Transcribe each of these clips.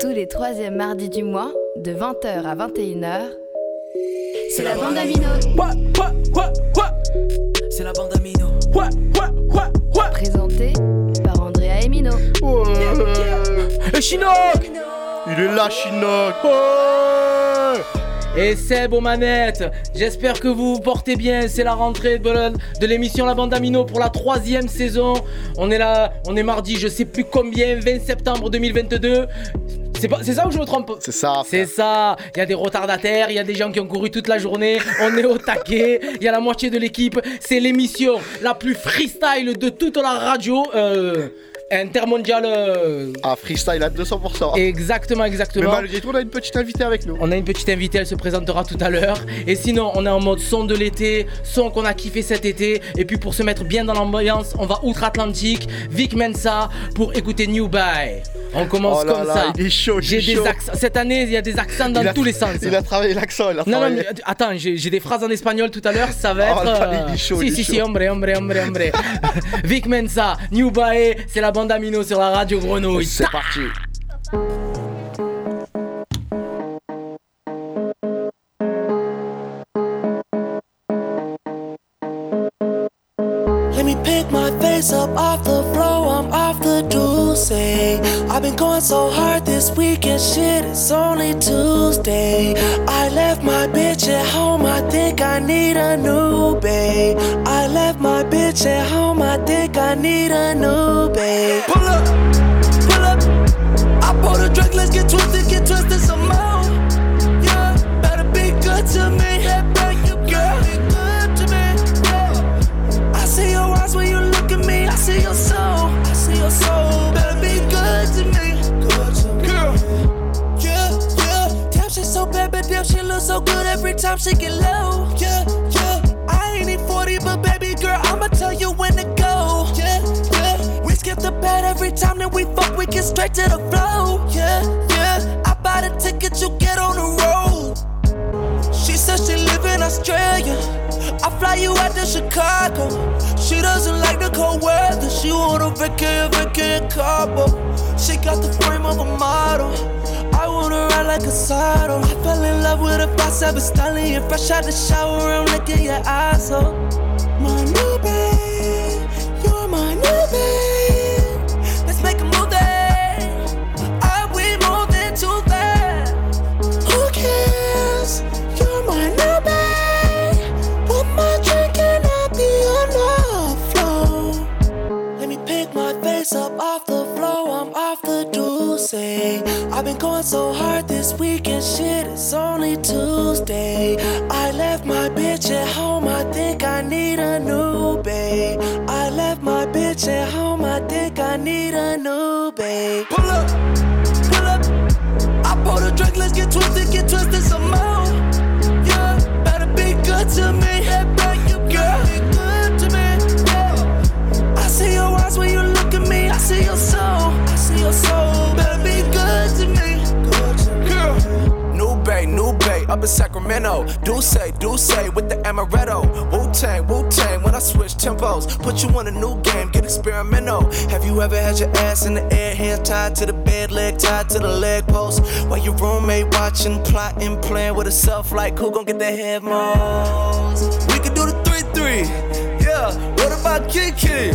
Tous les troisièmes mardis du mois, de 20h à 21h, c'est la bande Amino. C'est la bande Amino. Présentée par Andrea Emino. Et Chinook. Il est là, Chinook Et Seb aux manettes J'espère que vous vous portez bien, c'est la rentrée de, de l'émission La Bande Amino pour la troisième saison. On est là, on est mardi, je sais plus combien, 20 septembre 2022. C'est pas- c'est ça ou je me trompe? C'est ça. C'est ça, il y a des retardataires, il y a des gens qui ont couru toute la journée, on est au taquet, il y a la moitié de l'équipe, c'est l'émission la plus freestyle de toute la radio. Euh, intermondiale. euh, Ah, freestyle à 200%. exactement, Mais exactement. malgré tout, on a une petite invitée avec nous. On a une petite invitée, elle se présentera tout à l'heure. Et sinon, on est en mode son de l'été, son qu'on a kiffé cet été. Et puis pour se mettre bien dans l'ambiance, on va outre-Atlantique, Vic Mensa, pour écouter New Buy. On commence Oh là comme là, ça. il est chaud, il J'ai est des chaud. accents. Cette année, il y a des accents dans a- tous les sens. Il a travaillé l'accent, il a Non, non, mais euh, attends, j'ai des phrases en espagnol tout à l'heure, ça va Oh être. là, il est chaud, si, il est si, si, chaud. hombre, hombre, hombre, hombre. Vic Mensa, New Bae, c'est la bande Amino sur la radio Grenouille. C'est parti. Let me pick my face up off the floor, I'm off the deuce. I've been going so hard this weekend, shit, it's only Tuesday. I left my bitch at home, I think I need a new babe. I left my bitch at home, I think I need a new babe. Pull up. Stallion. Fresh out the shower, I'm licking your asshole. My drink, let's get twisted, some more. Yeah, better be good to me. Yeah, better you girl, be good to me. Yeah. I see your eyes when you look at me. I see your soul. I see your soul. Better be good to me. Good to me. Girl. New Bay, New Bay, up in Sacramento. Do say, do say with the amaretto. Wu Tang, Wu Tang. When I switch tempos, put you on a new game, get experimental. Have you ever had your ass in the air, hands tied to the bed, leg tied to the leg post? While your roommate watching, plotting, playing with herself, like who gon' get the head most? We could do the 3 3. Yeah, what about Kiki?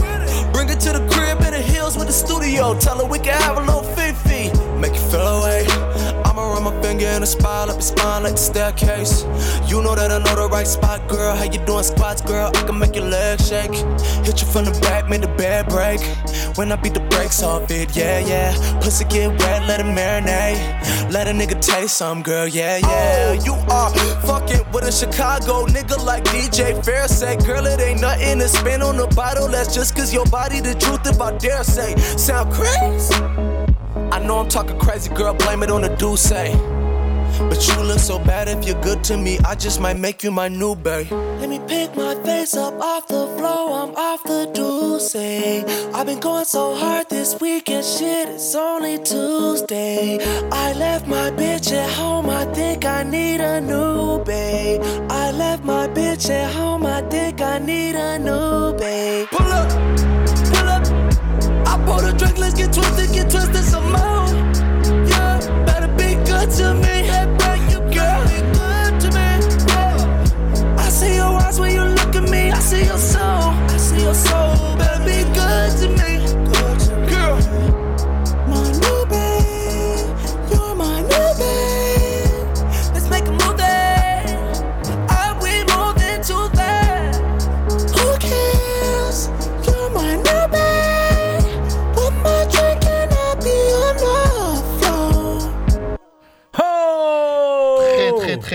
Bring her to the crib in the hills with the studio. Tell her we can have a little fifi. Make you feel away. I'ma my finger in the spine, up your spine like the staircase. You know that I know the right spot, girl. How you doing squats, girl? I can make your legs shake. Hit you from the back, make the bed break. When I beat the brakes off it, yeah, yeah. Pussy get wet, let it marinate. Let a nigga taste some, girl, yeah, yeah. you are fucking with a Chicago nigga like DJ Fair say, girl, it ain't nothing to spin on the bottle. That's just cause your body the truth if I dare say. Sound crazy? I know I'm talking crazy, girl, blame it on the do say. But you look so bad if you're good to me, I just might make you my new bae. Let me pick my face up off the floor, I'm off the deuce. I've been going so hard this weekend, shit, it's only Tuesday. I left my bitch at home, I think I need a new bae. I left my bitch at home, I think I need a new bae. Pull up, pull up. I pour the drink, let's get twisted, get twisted some more. Yeah, better be good to me. Hey, back you girl, be good to me. Yeah. I see your eyes when you look at me. I see your soul. I see your soul.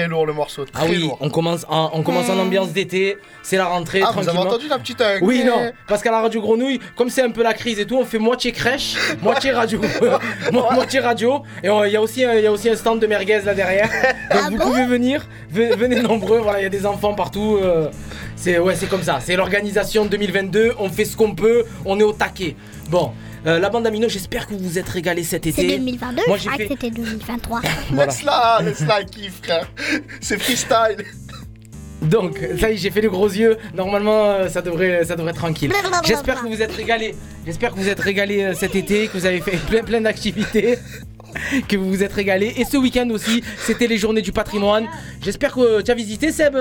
Très lourd le morceau. Très Ah oui, lourd. on commence en, on commence en ambiance d'été, c'est la rentrée, Ah, vous avez entendu la petite. euh, Oui, non, parce qu'à la radio Grenouille, comme c'est un peu la crise et tout, on fait moitié crèche, moitié radio. Mo- moitié radio. Et il y, a aussi un- il y a aussi un stand de merguez là derrière. Donc vous pouvez venir, ve- venez nombreux, voilà, il y a des enfants partout. euh, c'est ouais, c'est comme ça, c'est l'organisation 2022, on fait ce qu'on peut, on est au taquet. Bon, euh, la bande Amino, j'espère que vous vous êtes régalés cet C'est été. 2022, Moi, je j'ai crois fait- que c'était 2023. Voilà. Laisse-la, laisse-la, kiffe, frère. C'est freestyle. Donc, ça y est, j'ai fait les gros yeux. Normalement, euh, ça devrait, ça devrait être tranquille. J'espère que vous êtes régalés. J'espère que vous êtes régalés euh, cet été, que vous avez fait plein, plein d'activités. Que vous vous êtes régalés. Et ce week-end aussi, c'était les journées du patrimoine. J'espère que tu as visité, Seb.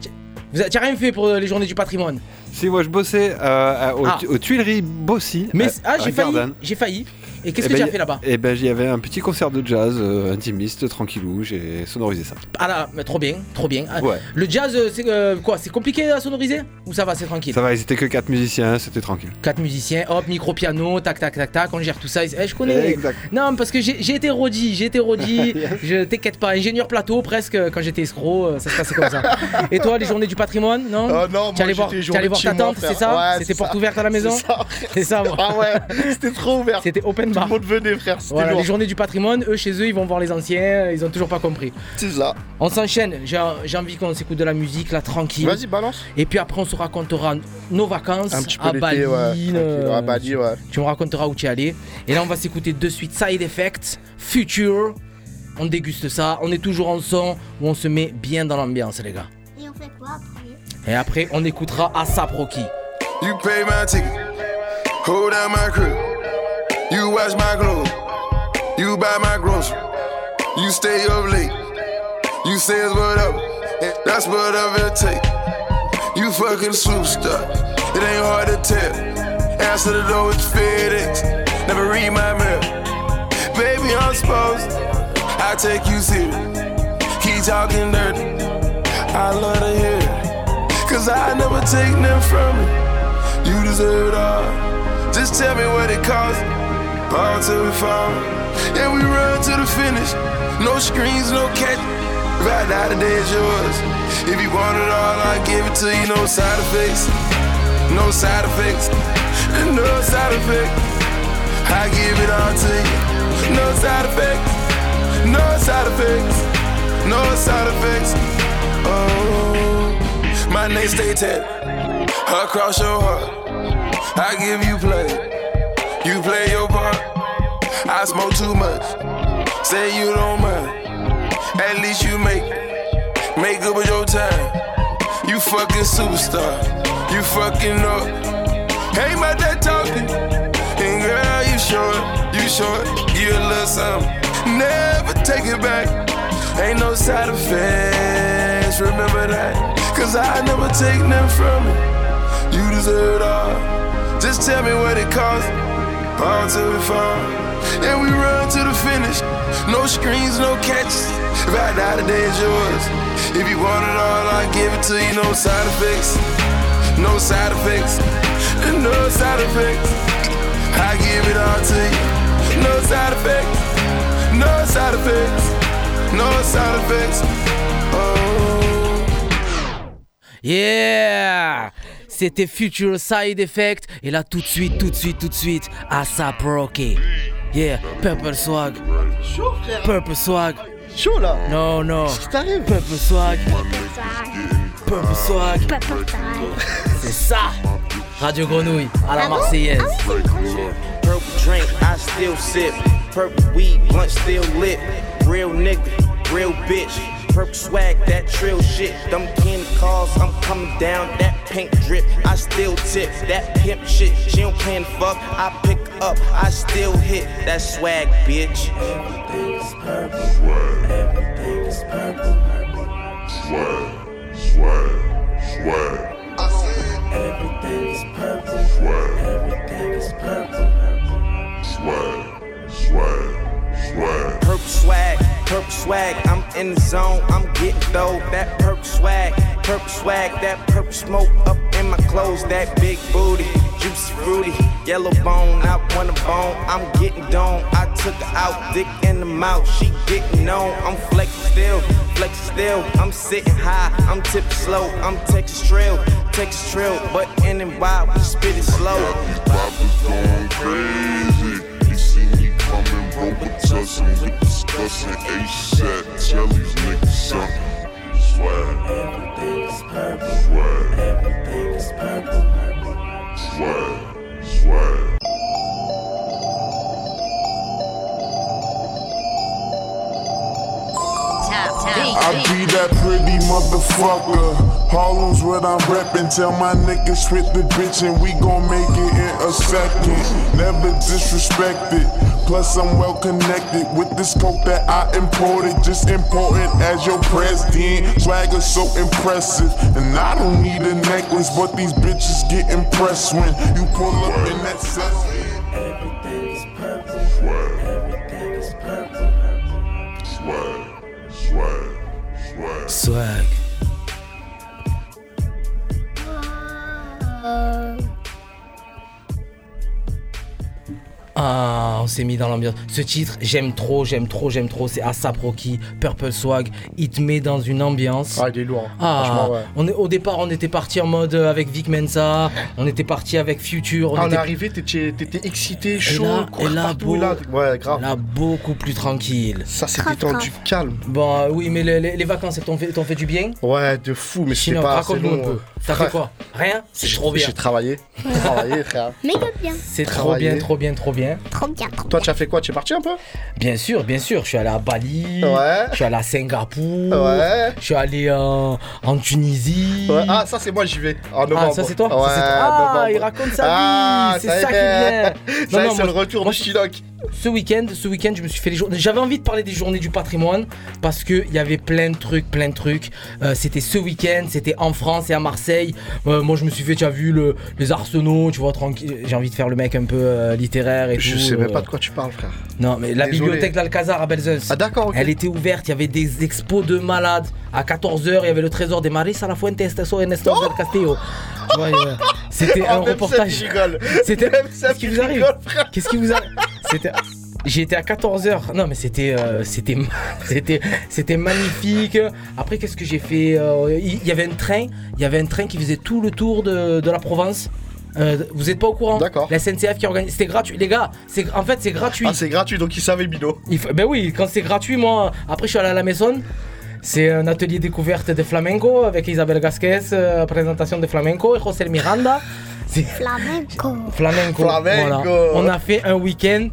tu- vous n'as rien fait pour les journées du patrimoine? Si, moi je bossais euh, Ah. aux Tuileries Bossy. Mais ah, failli. J'ai failli. Et qu'est-ce Eh que ben, tu as y- fait là-bas Eh ben, j'y avait un petit concert de jazz euh, intimiste, tranquillou, j'ai sonorisé ça. Ah là, mais trop bien, trop bien. Ah, Ouais. Le jazz, euh, c'est euh, quoi C'est compliqué à sonoriser Ou ça va, c'est tranquille Ça va, ils étaient que quatre musiciens, c'était tranquille. Quatre musiciens, hop, micro piano, tac tac tac tac, on gère tout ça. Eh, je connais. Exact. Non, parce que j'ai été rodi, j'ai été rodi. je t'inquiète pas, ingénieur plateau presque quand j'étais escroc, ça se passait comme ça. Et toi, les journées du patrimoine, non Oh non, Tu allais moi voir, ta tante, c'est ça Ouais, C'était c'est porte ça. ouverte à la maison C'est ça, ça, moi. Ah ouais, c'était trop ouvert. C'était open Tout le monde venait, frère. Voilà, les journées du patrimoine, eux chez eux, ils vont voir les anciens, ils ont toujours pas compris. C'est ça. On s'enchaîne, j'ai j'ai envie qu'on s'écoute de la musique là, tranquille. Vas-y, balance. Et puis après, on se racontera nos vacances Un petit peu à Bali. l'été, ouais. euh. À Bali, ouais. Tu me raconteras où tu es allé. Et là, on va s'écouter de suite Side Effect, Future. On déguste ça. On est toujours en son où on se met bien dans l'ambiance, les gars. Et on fait quoi après? Et après, on écoutera Asap Rocky. You pay my ticket, hold my crib. You watch my clothes, you buy my groceries. You stay up late, you say it's whatever, that's whatever it take. You fucking superstar, it ain't hard to tell. Answer the door with FedEx, never read my mail. Baby, I'm supposed, I take you serious. Keep talking dirty, I love to hear it. Cause I never take nothing from you. You deserve it all. Just tell me what it costs. Ball till we fall. And we run to the finish. No screens, no catch. If I die today, it's yours. If you want it all, I give it to you. No side effects. No side effects. No side effects. I give it all to you. No side effects. No side effects. No side effects. Oh, my name stay tatted across your heart. I give you play, you play your. I smoke too much, say you don't mind. At least you make make up with your time. You fucking superstar, you fucking up. Hey, my dad talking, and girl you short, you short, you a little something. Never take it back. Ain't no side effects, remember that. Cause I never take nothing from you. You deserve it all. Just tell me what it costs. Ball till we fall. And we run to the finish. No screens, no catches. If I die today, it's yours. If you want it all, I give it to you. No side effects. No side effects. No side effects. I give it all to you. No side effects. No side effects. No side effects. Oh. Yeah C'était Future Side Effect. Et là, tout de suite, tout de suite, tout de suite, Asap Rocky. Yeah, Purple Swag. Purple Swag. Chaud là. Non, non. Qu'est-ce qui t'arrive Peuple swag, peuple swag, c'est ça. Radio Grenouille à la Marseillaise. Purple drink, I still sip. Purple weed, blunt still lit. Real nigga, real bitch. Purple swag, that trill shit. Them candy cars, I'm coming down. That pink drip, I still tip. That pimp shit, she don't plan fuck. I pick up, I still hit. That swag, bitch. Everything is purple. Everything is purple. Swag, swag, swag, Everything is purple. swag, Everything is purple. swag, swag, swag. Swag, purple swag, I'm in the zone, I'm getting dough. That purple swag, purple swag, that purple smoke up in my clothes. That big booty, juicy fruity, yellow bone, I want a bone. I'm getting dome, I took her out, dick in the mouth, she getting on. I'm flexing still, flexing still, I'm sitting high, I'm tipping slow, I'm Texas trail, Texas trail, but in and wild, we spit it slow. Going crazy. You see me Robitussin with discussing ASAP. Tell these niggas something. Swag, Everything is purple, swag, everything is purple. swag, swag. I be that pretty motherfucker. Harlem's what I'm reppin'. Tell my niggas fit the bitch and we gon' make it in a second. Never disrespected. Plus I'm well connected with this coke that I imported. Just important as your president. Swagger so impressive. And I don't need a necklace, but these bitches get impressed when you pull up in that seven. Everything is purple, Swag, everything is purple. swag, swag, swag. Swag. On s'est mis dans l'ambiance. Ce titre, j'aime trop, j'aime trop, j'aime trop. C'est Asap Rocky, Purple Swag. Il te met dans une ambiance. Ah, il est lourd. Ah, Franchement, ouais. on est, au départ, on était parti en mode euh, avec Vic Mensa, on était parti avec Future, on Ah, on est arrivé, t'étais excité, chaud, là- et là, partout, beau- là. Ouais, grave. là beaucoup plus tranquille. Ça, c'est détendu, grave. calme. Bon, euh, oui, mais les, les- les vacances, t'ont fait, du bien? Ouais, de fou, mais c'était Sinon, pas assez long. un peu. T'as fait quoi? Rien? C'est j'ai- trop bien. J'ai travaillé. travaillé, frère. Méga bien. C'est trop bien, trop bien, trop bien. Trop bien, trop Toi, bien. tu as fait quoi? Tu es parti un peu? Bien sûr, bien sûr. Je suis allé à Bali. Ouais. Je suis allé à Singapour. Ouais. Je suis allé euh, en Tunisie. Ouais. Ah, ça, c'est moi, j'y vais. En novembre. Ah, ça c'est toi? Ouais, Ça, c'est toi. Ah, novembre. il raconte sa vie. Ah, c'est ça qui est. bien. Ça c'est le retour moi, de Chinook. Ce week-end, ce week-end, je me suis fait les journées. J'avais envie de parler des journées du patrimoine parce que il y avait plein de trucs, plein de trucs. Euh, c'était ce week-end, c'était en France et à Marseille. Euh, moi, je me suis fait, tu as vu le, les arsenaux, tu vois, tranquille. J'ai envie de faire le mec un peu euh, littéraire et Je tout. sais même euh. pas de quoi tu parles, frère. Non, mais la Désolé. bibliothèque d'Alcazar à Belzunce. Ah, d'accord. Elle était ouverte, il y avait des expos de malades. À 14h, il y avait le trésor des Marisa La Fuente Esteso Ernesto del Castillo. Tu vois, euh, C'était Oh, un reportage. C'était. Même Qu'est-ce qui vous arrive. Qu'est-ce qui vous arrive C'était. J'y étais à 14h. Non, mais c'était, euh, c'était, c'était, c'était magnifique. Après, qu'est-ce que j'ai fait Euh, Il y, y avait un train. Il y avait un train qui faisait tout le tour de, de la Provence. Euh, vous êtes pas au courant? D'accord. La SNCF qui organise. C'était gratuit, les gars. C'est en fait c'est gratuit. Ah, c'est gratuit, donc il savait, Bino. Il Ben oui, quand c'est gratuit, moi. Après, je suis allé à la maison. C'est un atelier découverte de flamenco avec Isabelle Gasquez, euh, présentation de flamenco et José Miranda. C'est Flamenco. flamenco. Flamenco. voilà. On a fait un week-end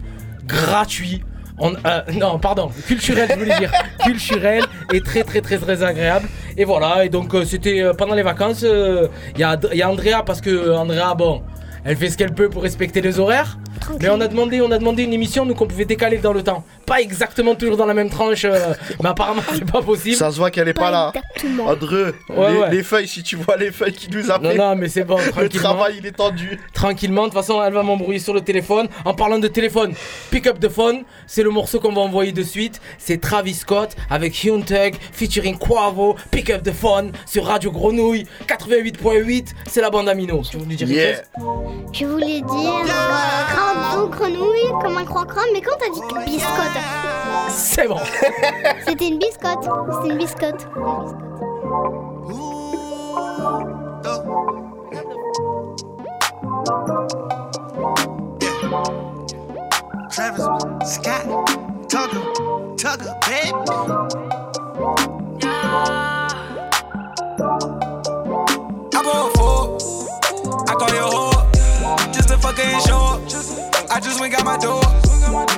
gratuit. On, euh, non, pardon, culturel, je voulais dire. culturel et très, très, très, très agréable. Et voilà, et donc euh, c'était euh, pendant les vacances. Il y, a, il y a Andrea, parce que Andrea, bon, elle fait ce qu'elle peut pour respecter les horaires. Mais on a demandé, on a demandé une émission nous qu'on pouvait décaler dans le temps. Pas exactement toujours dans la même tranche, euh, mais apparemment c'est pas possible. Ça se voit qu'elle est pas là. exactement. André, Ouais, les, ouais. les feuilles, si tu vois les feuilles qui nous a Non, non, mais c'est bon, le tranquillement. travail il est tendu. Tranquillement, de toute façon, elle va m'embrouiller sur le téléphone. En parlant de téléphone, Pick Up the Phone, c'est le morceau qu'on va envoyer de suite. C'est Travis Scott avec Hyun Tug featuring Quavo. Pick Up the Phone sur Radio Grenouille 88.8. C'est la bande Amino. Tu veux nous dire Yeah. Je voulais dire euh, crabe grenouille comme un croix-crabe, mais quand t'as dit biscotte, C'est bon. c'était une biscotte. C'était une biscotte. Une biscotte. Travis Scott, Tugger, baby. I bought a four. I call your whore. Just to fucking show up. I just went got my door.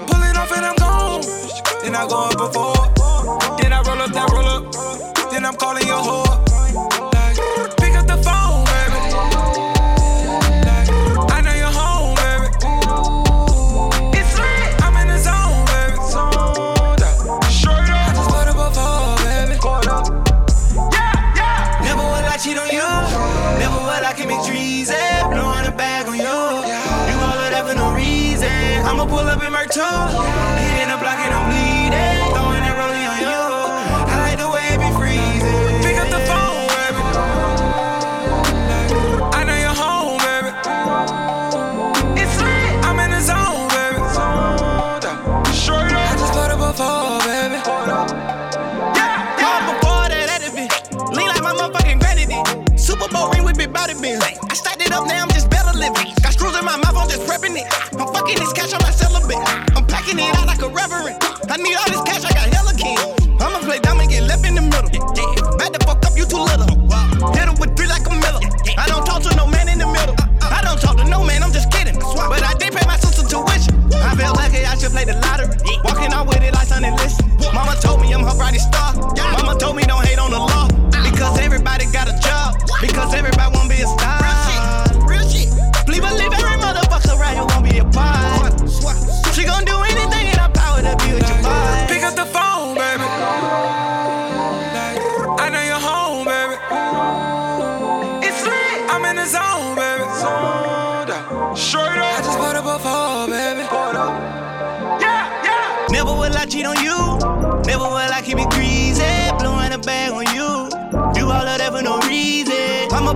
Pulling off and I'm gone. Then I go up before. talk.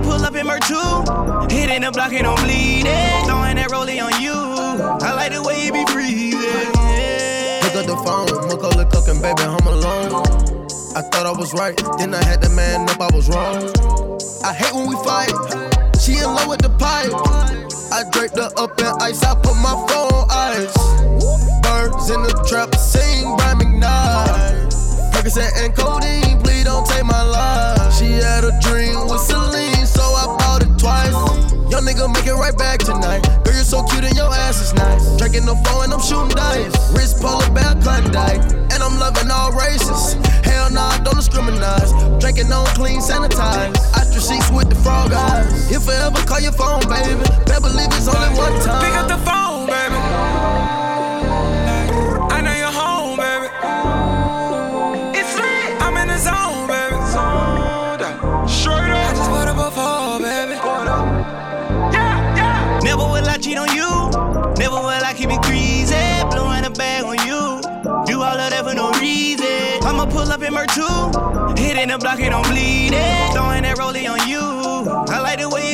Pull up in Mer 2. Hitting the block and I'm bleeding. Throwing that rollie on you. I like the way you be breathing. Pick up the phone, Macaulay cooking, baby, I'm alone. I thought I was right, then I had to man up, I was wrong. I hate when we fight. She in love with the pipe. I draped her up in ice, I put my phone on ice. Birds in the trap, sing by McKnight. Percocet and codeine, please don't take my life. She had a dream with Celine, twice. Young nigga, make it right back tonight. Girl, you're so cute and your ass is nice. Drinking no phone and I'm shooting dice. Wrist polar bear Klondike, and I'm loving all races. Hell nah, don't discriminate. Drinking on clean, sanitized. Ostrich sheets with the frog eyes. If I ever call your phone, baby, better believe it's only one time. Pick up the phone, baby. Pull up in Mer 2. Hitting the block and I'm bleeding. Throwing that rollie on you. I like the way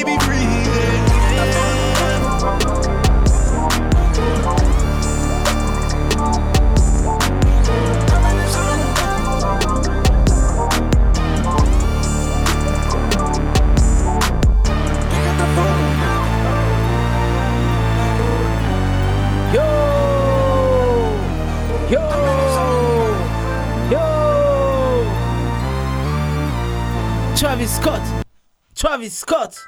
Travis Scott Travis Scott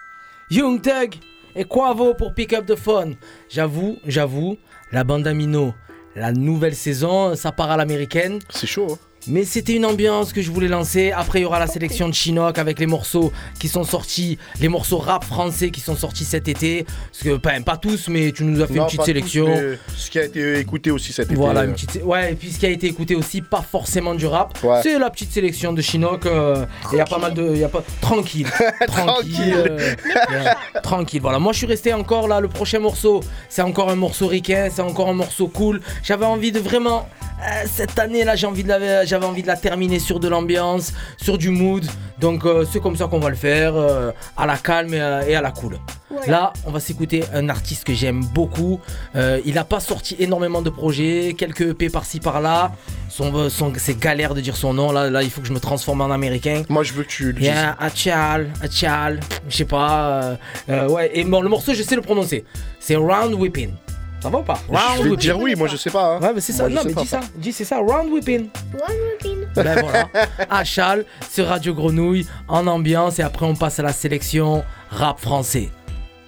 Young Thug et Quavo pour Pick Up the Phone. J'avoue, j'avoue, la bande Amino, la nouvelle saison, ça part à l'américaine. C'est chaud, hein Mais c'était une ambiance que je voulais lancer. Après, il y aura la sélection de Chinook avec les morceaux qui sont sortis, les morceaux rap français qui sont sortis cet été. Parce que, pas, pas tous, mais tu nous as fait Non, une petite pas tous, sélection. mais Ce qui a été écouté aussi cet été. Voilà, euh, une petite. Ouais, et puis ce qui a été écouté aussi, pas forcément du rap. Ouais. C'est la petite sélection de Chinook. euh, il y a pas mal de. y a pas... Tranquille. tranquille. euh, ouais, tranquille. Voilà, moi je suis resté encore là. Le prochain morceau, c'est encore un morceau ricain, c'est encore un morceau cool. J'avais envie de vraiment. euh, cette année là, j'ai envie de la, j'avais envie de la terminer sur de l'ambiance, sur du mood. Donc euh, c'est comme ça qu'on va le faire, euh, à la calme et à, et à la cool. Là, on va s'écouter un artiste que j'aime beaucoup. Euh, il n'a pas sorti énormément de projets, quelques EP par-ci par-là. Son, son- c'est galère de dire son nom. Là, là, il faut que je me transforme en américain. Moi, je veux que tu le Il dises. y a Achal, Achal, je sais pas. euh, euh, ouais, et bon, le morceau, je sais le prononcer. C'est Round Whipping. Ça va ou pas? Je Round vais te whipping. dire oui, moi je sais pas. hein. Ouais, mais c'est ça. Moi, je non, mais pas, dis ça. Dis c'est ça. Round whipping. One whipping. Ben voilà. À Châle, c'est Radio Grenouille en ambiance et après on passe à la sélection rap français.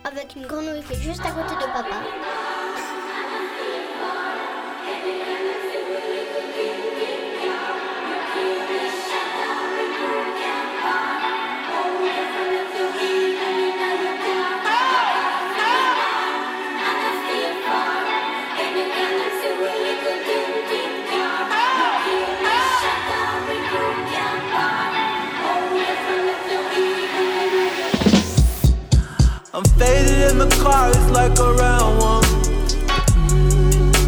Avec une grenouille qui est juste à côté de papa. I'm faded in the car, it's like a round one.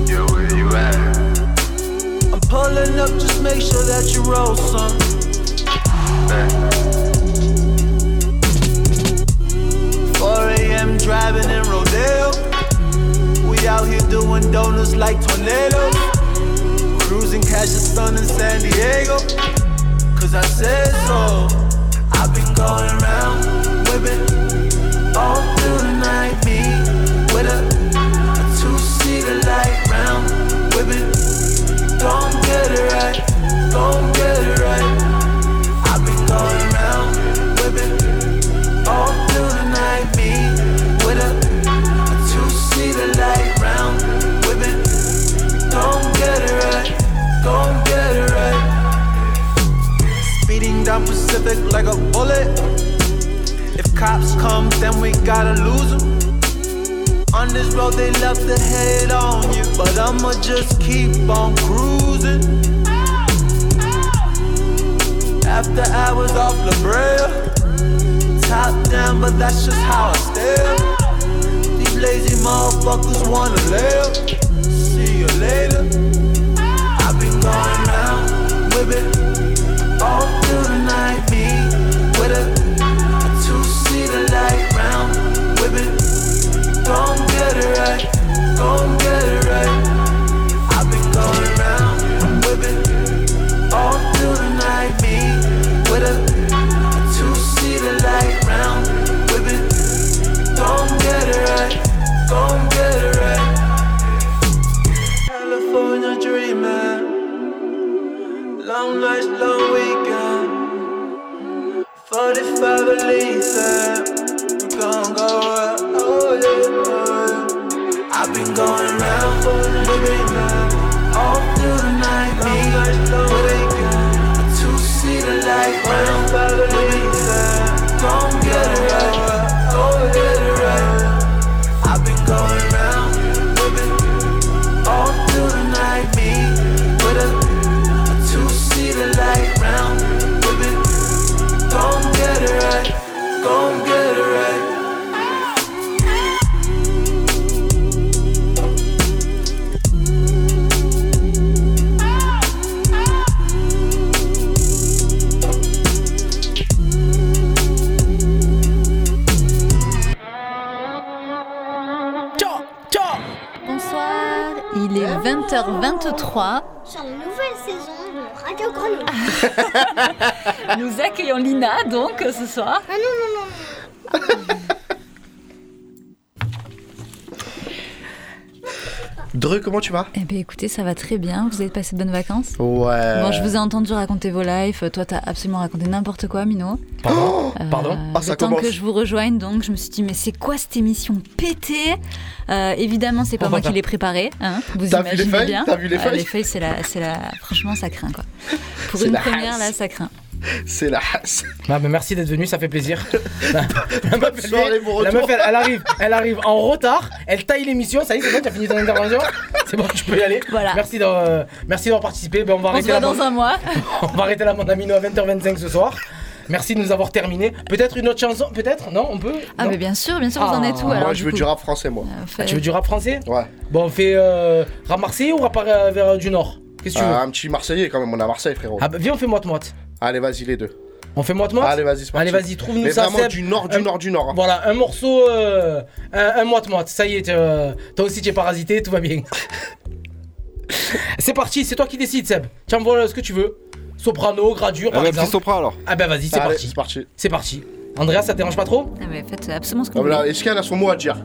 Yo, where you at? I'm pulling up, just make sure that you roll some. 4 a.m. driving in Rodeo. We out here doing donuts like tornadoes. Cruising, catch the sun in San Diego. Cause I said so. I've been going around, whipping all through the night. Me with a, a two-seater light round, get it right, don't get it right. I've been going around, all through the night. Me with a, a two-seater light round, get it right, don't get it right. Speeding down Pacific like a bullet. Cops come, then we gotta lose them. On this road, they love to hate on you, but I'ma just keep on cruising. After hours off La Brea, top down, but that's just how I stare. These lazy motherfuckers wanna live. See you later. Don't get it right. I've been going round, I'm whipping all through the night. Me with a, a two-seater light round, whipping. Don't get it right, don't get it right. California dreaming, long nights, long weekend. 45 Elise, 23. Nous accueillons Lina donc ce soir. Dre, comment tu vas? Eh bien écoutez, ça va très bien. Vous avez passé de bonnes vacances? Ouais. Bon, je vous ai entendu raconter vos lives. Toi, t'as absolument raconté n'importe quoi, Mino. Pardon? Euh, Pardon? Ah, ça le temps commence. que je vous rejoigne, donc je me suis dit, mais c'est quoi cette émission pétée? Euh, Évidemment, c'est pas moi qui l'ai préparée. Hein, vous T'as vu les imaginez feuilles? bien. T'as vu les Euh, feuilles Les feuilles, c'est la, c'est la. Franchement, ça craint quoi. Pour C'est une la première, là, ça craint. C'est la hasse. Ah, mais merci d'être venu, ça fait plaisir. la meuf, elle, soirée, bon la retour. meuf, elle, elle arrive, elle arrive en retard, elle taille l'émission, ça y est, c'est bon, tu as fini ton intervention C'est bon, tu peux y aller. Voilà. Merci d'avoir merci d'avoir participé. Ben, on va On se arrêter voit la dans bande- un mois. on va arrêter la bande amino à 20h25 ce soir. Merci de nous avoir terminé. Peut-être une autre chanson Peut-être Non On peut Ah, Non mais bien sûr, bien sûr, vous en Ah. êtes où alors Moi, je veux coup du rap français, moi. Euh, Ah, Tu veux du rap français Ouais. Bon, on fait euh, rap marseillais ou rap euh, vers euh, du nord? Qu'est-ce que tu veux? Ah, un petit Marseillais quand même, on est à Marseille, frérot. Ah bah viens, on fait moite-moite. Allez, vas-y, les deux. On fait moite-moite Allez, vas-y, c'est parti. Allez, vas-y, trouve-nous ça, vraiment Seb. du nord, du Un- nord, du nord. hein. Voilà, un morceau, euh, un, un moite-moite. Ça y est, t'as- toi aussi, tu es parasité, tout va bien. c'est parti, c'est toi qui décides, Seb. Tiens, voilà ce que tu veux. Soprano, gradure, Ah par bah, exemple. sopra alors. Ah bah vas-y, c'est parti. c'est parti. C'est parti. Andrea, ça te dérange pas trop? Ah, mais faites absolument ce que Ah, vous voulez. Est-ce qu'elle a son mot à dire?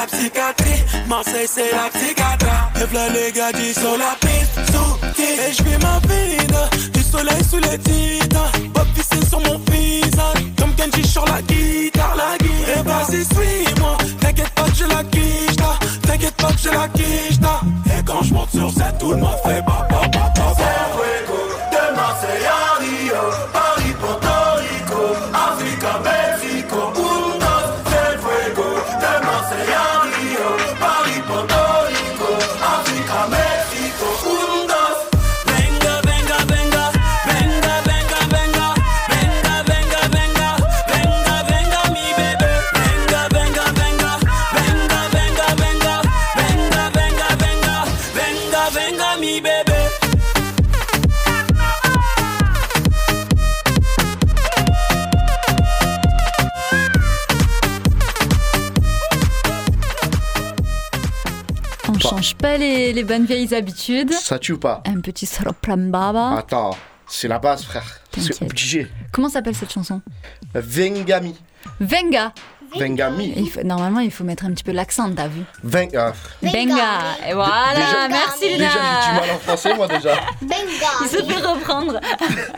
La psychiatrie, Marseille c'est la psychiatre. Et v'là les gars dit sur la piste, sous Et je vis ma vie, du soleil sous les titres. Bob vissé sur mon visage, comme Kenji sur la guitare, la guitare. Et vas-y suis-moi, t'inquiète pas je la quiche là, t'inquiète pas que je la quiche là. Et quand je monte sur scène, tout le monde fait ba ba change pas les, les bonnes vieilles habitudes. Ça tue ou pas Un petit baba. Attends, c'est la base, frère. C'est obligé. Comment s'appelle cette chanson? Vengami. Venga. Vengami. Il faut- normalement, il faut mettre un petit peu l'accent, t'as vu ah. Venga. Et voilà, Déjà- merci Lina. Déjà, j'ai du mal en français, moi, déjà. Il se fait reprendre.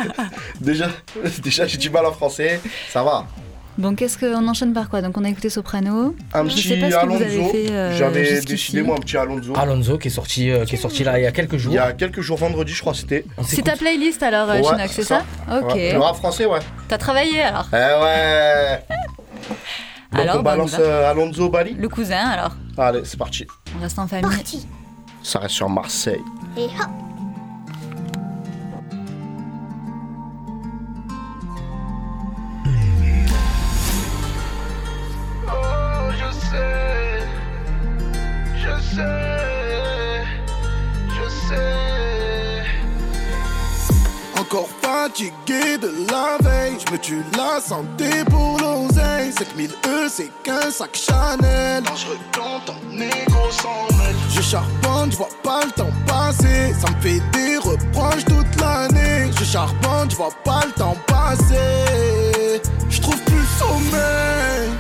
Déjà, déjà j'ai du mal en français. Ça va. Bon, qu'est-ce qu'on enchaîne par quoi? Donc, on a écouté Soprano. Un Je petit sais pas ce que vous avez Alonso. fait. euh, J'avais décidé, moi, un petit Alonso. Alonso qui est sorti, euh, qui est sorti là il y a quelques jours. Il y a quelques jours, vendredi, je crois, c'était. C'est ta playlist alors, euh, Ouais, Chinook, c'est ça, Ok. Ouais. Le rap français, ouais. T'as travaillé alors? Eh ouais. Donc Alors, on bah, balance euh, Alonso Bali Le cousin alors Allez, c'est parti. On reste en famille. Ça reste sur Marseille. Et hop. Sais, je sais. Encore fatigué de la veille, je me tue la santé pour l'oseille. 7000 E, c'est qu'un sac Chanel. Je recompte en négro sans mêle. Je charbonne, je vois pas le temps passer. Ça me fait des reproches toute l'année. Je charbonne, je vois pas le temps passer. Je trouve plus sommeil.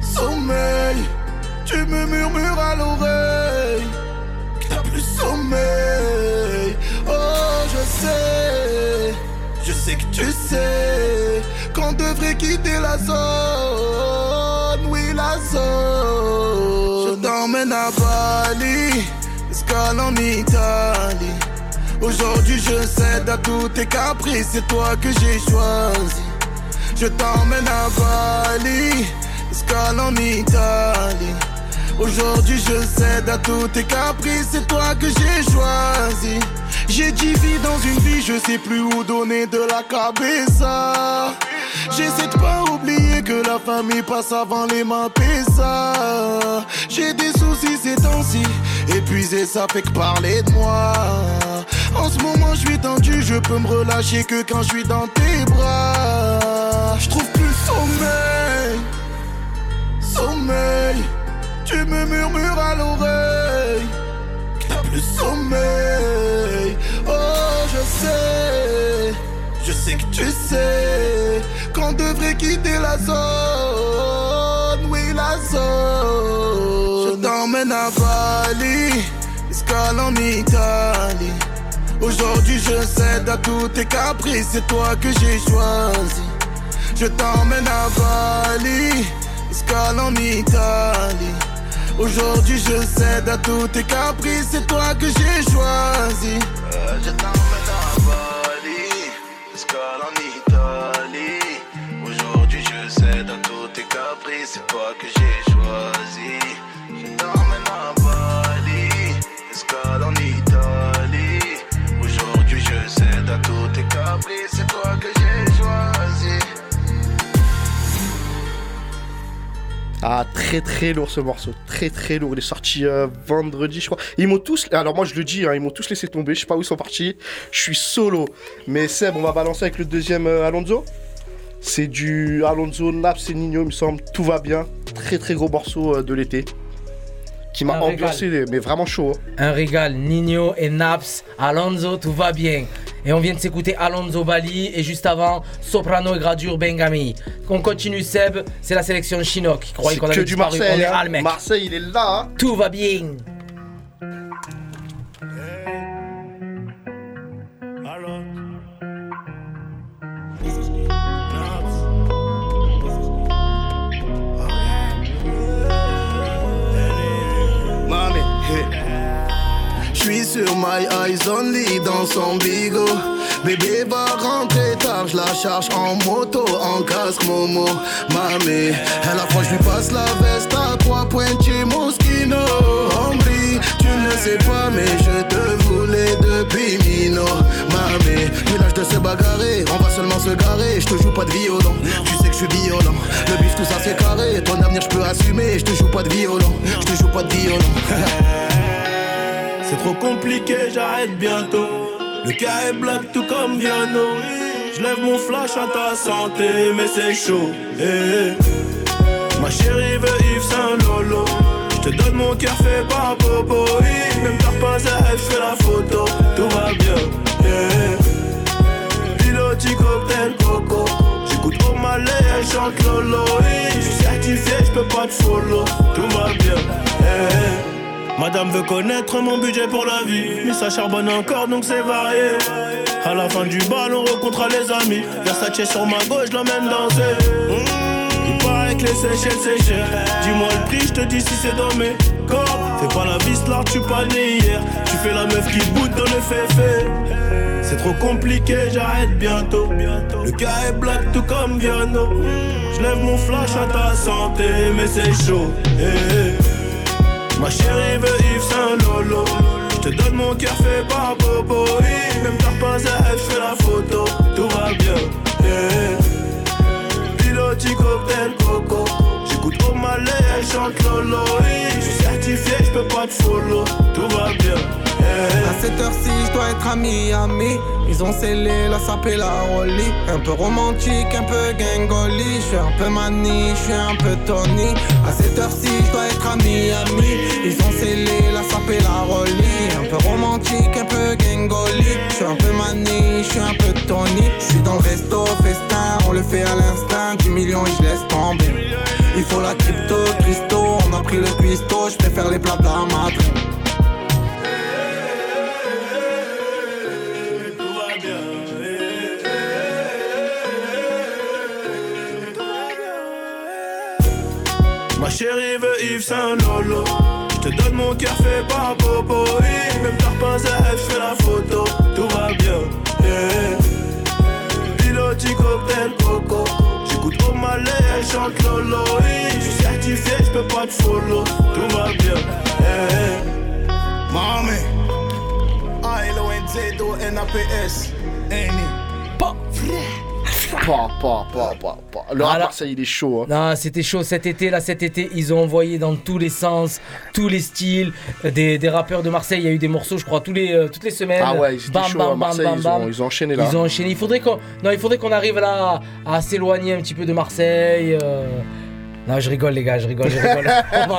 Sommeil. Tu me murmures à l'oreille. Que t'as plus sommeil. Oh, je sais. Je sais que tu sais qu'on devrait quitter la zone. Oui, la zone. Je t'emmène à Bali, escale en Italie. Aujourd'hui, je cède à tous tes caprices, c'est toi que j'ai choisi. Je t'emmène à Bali, escale en Italie. Aujourd'hui, je cède à tous tes caprices, c'est toi que j'ai choisi. J'ai dix vies dans une vie, je sais plus où donner de la cabeza. J'essaie de pas oublier que la famille passe avant les mains ça. J'ai des soucis ces temps-ci, épuisé, ça fait que parler de moi. En ce moment, je suis tendu, je peux me relâcher que quand je suis dans tes bras. Je trouve plus sommeil, sommeil. Tu me murmures à l'oreille que t'as plus sommeil. Oh, je sais, je sais que tu sais qu'on devrait quitter la zone. Oui, la zone. Je t'emmène à Bali, escale en Italie. Aujourd'hui, je cède à tous tes caprices, c'est toi que j'ai choisi. Je t'emmène à Bali, escale en Italie. Aujourd'hui je cède à tous tes caprices, c'est toi que j'ai choisi. Je t'emmène à Bali, escale en Italie. Aujourd'hui je cède à tous tes caprices, c'est toi que j'ai choisi. Je t'emmène à Bali, escale en Italie. Aujourd'hui je cède à tous tes caprices, Ah, très très lourd ce morceau. Très très lourd. Il est sorti euh, vendredi, je crois. Ils m'ont tous. Alors, moi, je le dis, hein, ils m'ont tous laissé tomber. Je sais pas où ils sont partis. Je suis solo. Mais Seb, on va balancer avec le deuxième euh, Alonso. C'est du Alonso, Naps et Nino, il me semble. Tout va bien. Très très gros morceau euh, de l'été. Qui m'a mais vraiment chaud. hein. Un régal, Nino et Naps, Alonso, tout va bien. Et on vient de s'écouter Alonso Bali et juste avant Soprano et Gradure Bengami. On continue Seb, c'est la sélection Chinook. qui croyait qu'on avait du. Marseille. On est hein. Marseille, il est là. hein. Tout va bien. Eyes only dans son bigot. Bébé va rentrer tard, je la charge en moto, en casque Momo. Mamé, à la fois je lui passe la veste à trois points chez Moschino. Hombre, tu ne sais pas, mais je te voulais depuis Mino. Mamé, plus l'âge de se bagarrer, on va seulement se garer. Je te joue pas de violon, tu sais que je suis violent. Le bif, tout ça c'est carré, ton avenir je peux assumer. Je te joue pas de violon, je te joue pas de violon. C'est trop compliqué, j'arrête bientôt. Le cas est black tout comme Viano. Je lève mon flash à ta santé, mais c'est chaud. eh. Ma chérie veut Yves Saint Lolo. Je te donne mon cœur fait par Bobo. eh. Même t'as pas je fais la photo. Tout va bien. eh. Piloti cocktail coco. J'écoute au malais, elle chante Lolo. eh. Je suis certifié, je peux pas te follow. Tout va bien. Madame veut connaître mon budget pour la vie. Mais ça charbonne encore donc c'est varié. À la fin du bal, on rencontre les amis. Versace sur ma gauche, l'emmène danser. Mmh, il paraît que les Seychelles c'est cher. Dis-moi le prix, je te dis si c'est dans mes corps. Fais pas la vis là, tu pas né hier. Tu fais la meuf qui boude dans le féfé. C'est trop compliqué, j'arrête bientôt. Le cas est black tout comme Viano. Je lève mon flash à ta santé, mais c'est chaud. eh, eh. Ma chérie veut Yves Saint Lolo. Je te donne mon cœur fait par Bobo. Même t'as pas à je fais la photo. Tout va bien. eh. Piloti cocktail coco. J'écoute au malais, elle chante Lolo. Je suis certifié, je peux pas te follow. Tout va bien. eh. À cette heure-ci, être. Ils ont scellé la sape et la rollie. Un peu romantique, un peu gangoli. Je suis un peu mani, je suis un peu Tony. À cette heure-ci, je dois être à Miami. Ils ont scellé la sape et la rollie. Un peu romantique, un peu gangoli. Je suis un peu mani, je suis un peu Tony. Je suis dans le resto, festin, on le fait à l'instinct. 10 millions et je laisse tomber. Il faut la crypto, Christo. On a pris le cuistot, je préfère les plats de la Ma chérie veut Yves Saint Lolo. Je te donne mon cœur fait par Bobo. Même t'as pas à je fais la photo. Tout va bien. eh. Piloti cocktail coco. J'écoute au malais, chante Lolo. Je suis certifié, je peux pas te follow. Tout va bien. Mami. A-L-O-N-Z-O-N-A-P-S. Pas, pas, pas, pas, pas. Le rap. Marseille, il est chaud. hein. Non, c'était chaud cet été. Là, cet été, ils ont envoyé dans tous les sens, tous les styles, euh, des, des rappeurs de Marseille. Il y a eu des morceaux, je crois, tous les, euh, toutes les semaines. Ah ouais, ils bam, chauds bam, à Marseille, bam, ils bam. ont- ils ont enchaîné là. Ils ont enchaîné. Il faudrait qu'on, non, il faudrait qu'on arrive là à, s'éloigner un petit peu de Marseille. euh. Non, je rigole, les gars, je rigole, je rigole. on va,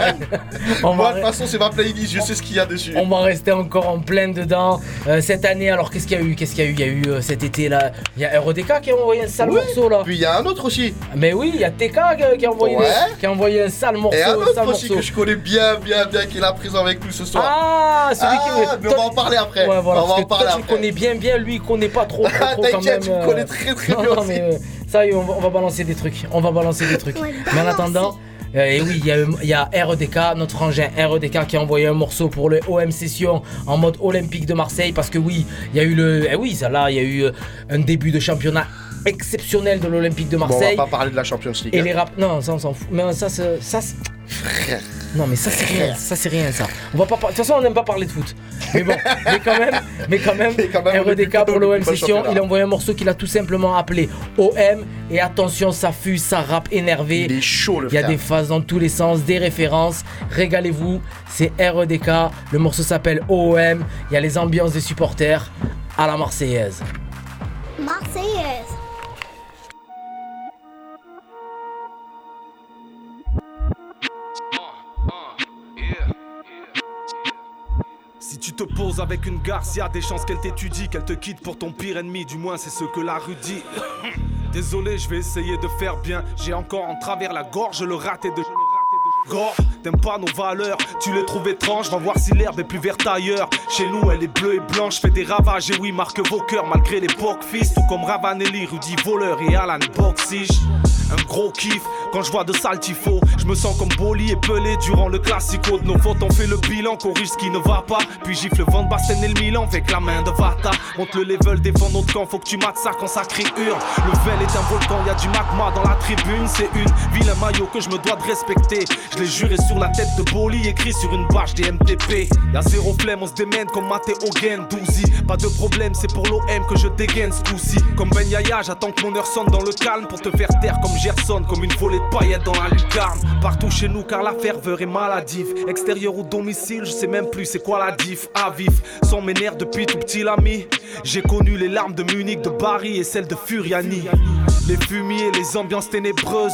on va Moi, de toute façon, c'est ma playlist, je sais ce qu'il y a dessus. on va rester encore en plein dedans. Euh, cette année, alors qu'est-ce qu'il y a eu Qu'est-ce qu'il y a eu? Il y a eu euh, cet été là. Il y a RODK qui a envoyé un sale Oui, morceau là. Puis il y a un autre aussi. Mais oui, il y a TK qui- a envoyé, Ouais. qui a envoyé un sale morceau. Et un autre aussi morceau. que je connais bien, bien, bien, qui est là présent avec nous ce soir. Ah, celui Ah, qui. mais on va en parler après. Ouais, voilà, on va en que toi, parler tu après. connais bien, bien, lui, il connaît pas trop, trop, trop. T'inquiète, tu me euh, connais très, très bien Ça y est, on va, on va balancer des trucs. On va balancer des trucs. Ouais, Mais en attendant, euh, et oui, il y, a- il y a REDK, notre frangin REDK qui a envoyé un morceau pour le OM Session en mode olympique de Marseille parce que oui, il y a eu le. Eh oui, ça là, il y a eu euh, un début de championnat exceptionnel de l'Olympique de Bon, on va Marseille. pas parler de la Champions League. et hein. les rap. Non, ça on s'en fout. Mais ça, c'est- ça, c'est- Frère. Non, mais ça c'est rien, ça c'est rien ça. On va pas par- De toute façon, on n'aime pas parler de foot. Mais bon, mais quand même, mais quand même, REDK pour l'OM Session, il a envoyé un morceau qu'il a tout simplement appelé OM. Et attention, ça fuse, ça rappe énervé. Il est chaud le Il y a frère. des phases dans tous les sens, des références. Régalez-vous, c'est REDK. Le morceau s'appelle OM. Il y a les ambiances des supporters à la Marseillaise. Marseillaise. Tu te poses avec une garce, y a des chances qu'elle t'étudie, qu'elle te quitte pour ton pire ennemi, du moins c'est ce que la rue dit. Désolé, je vais essayer de faire bien. J'ai encore en travers la gorge le raté de. T'aimes pas nos valeurs, tu les trouves étranges, va voir si l'herbe est plus verte ailleurs. Chez nous, elle est bleue et blanche, fait des ravages, et oui, marque vos cœurs malgré l'époque fils, tout comme Ravanelli, Rudy Voleur et Alan Boxige. Un gros kiff quand je vois de sales tifos. Je me sens comme Boli et Pelé durant le classico de nos fautes. On fait le bilan, corrige ce qui ne va pas. Puis gifle Van Basten et le Milan avec la main de Vata. Monte le level, défend notre camp. Faut que tu mates ça quand ça crie hurle. Le Vel est un volcan, y a du magma dans la tribune. C'est une ville, un maillot que je me dois de respecter. L'ai juré sur la tête de Boli, écrit sur une bâche des MTP. Y'a zéro flemme, on se démène comme Matteo Gen, Douzi. Pas de problème, c'est pour l'OM que je dégaine ce. Comme Ben Yaya, j'attends que mon heure sonne dans le calme pour te faire taire comme Gerson, comme une volée de paillettes dans la lucarne. Partout chez nous, car la ferveur est maladive. Extérieur ou domicile, je sais même plus c'est quoi la diff. À vif, sans mes nerfs depuis tout petit l'ami. J'ai connu les larmes de Munich, de Barry et celles de Furiani. Les fumiers, les ambiances ténébreuses.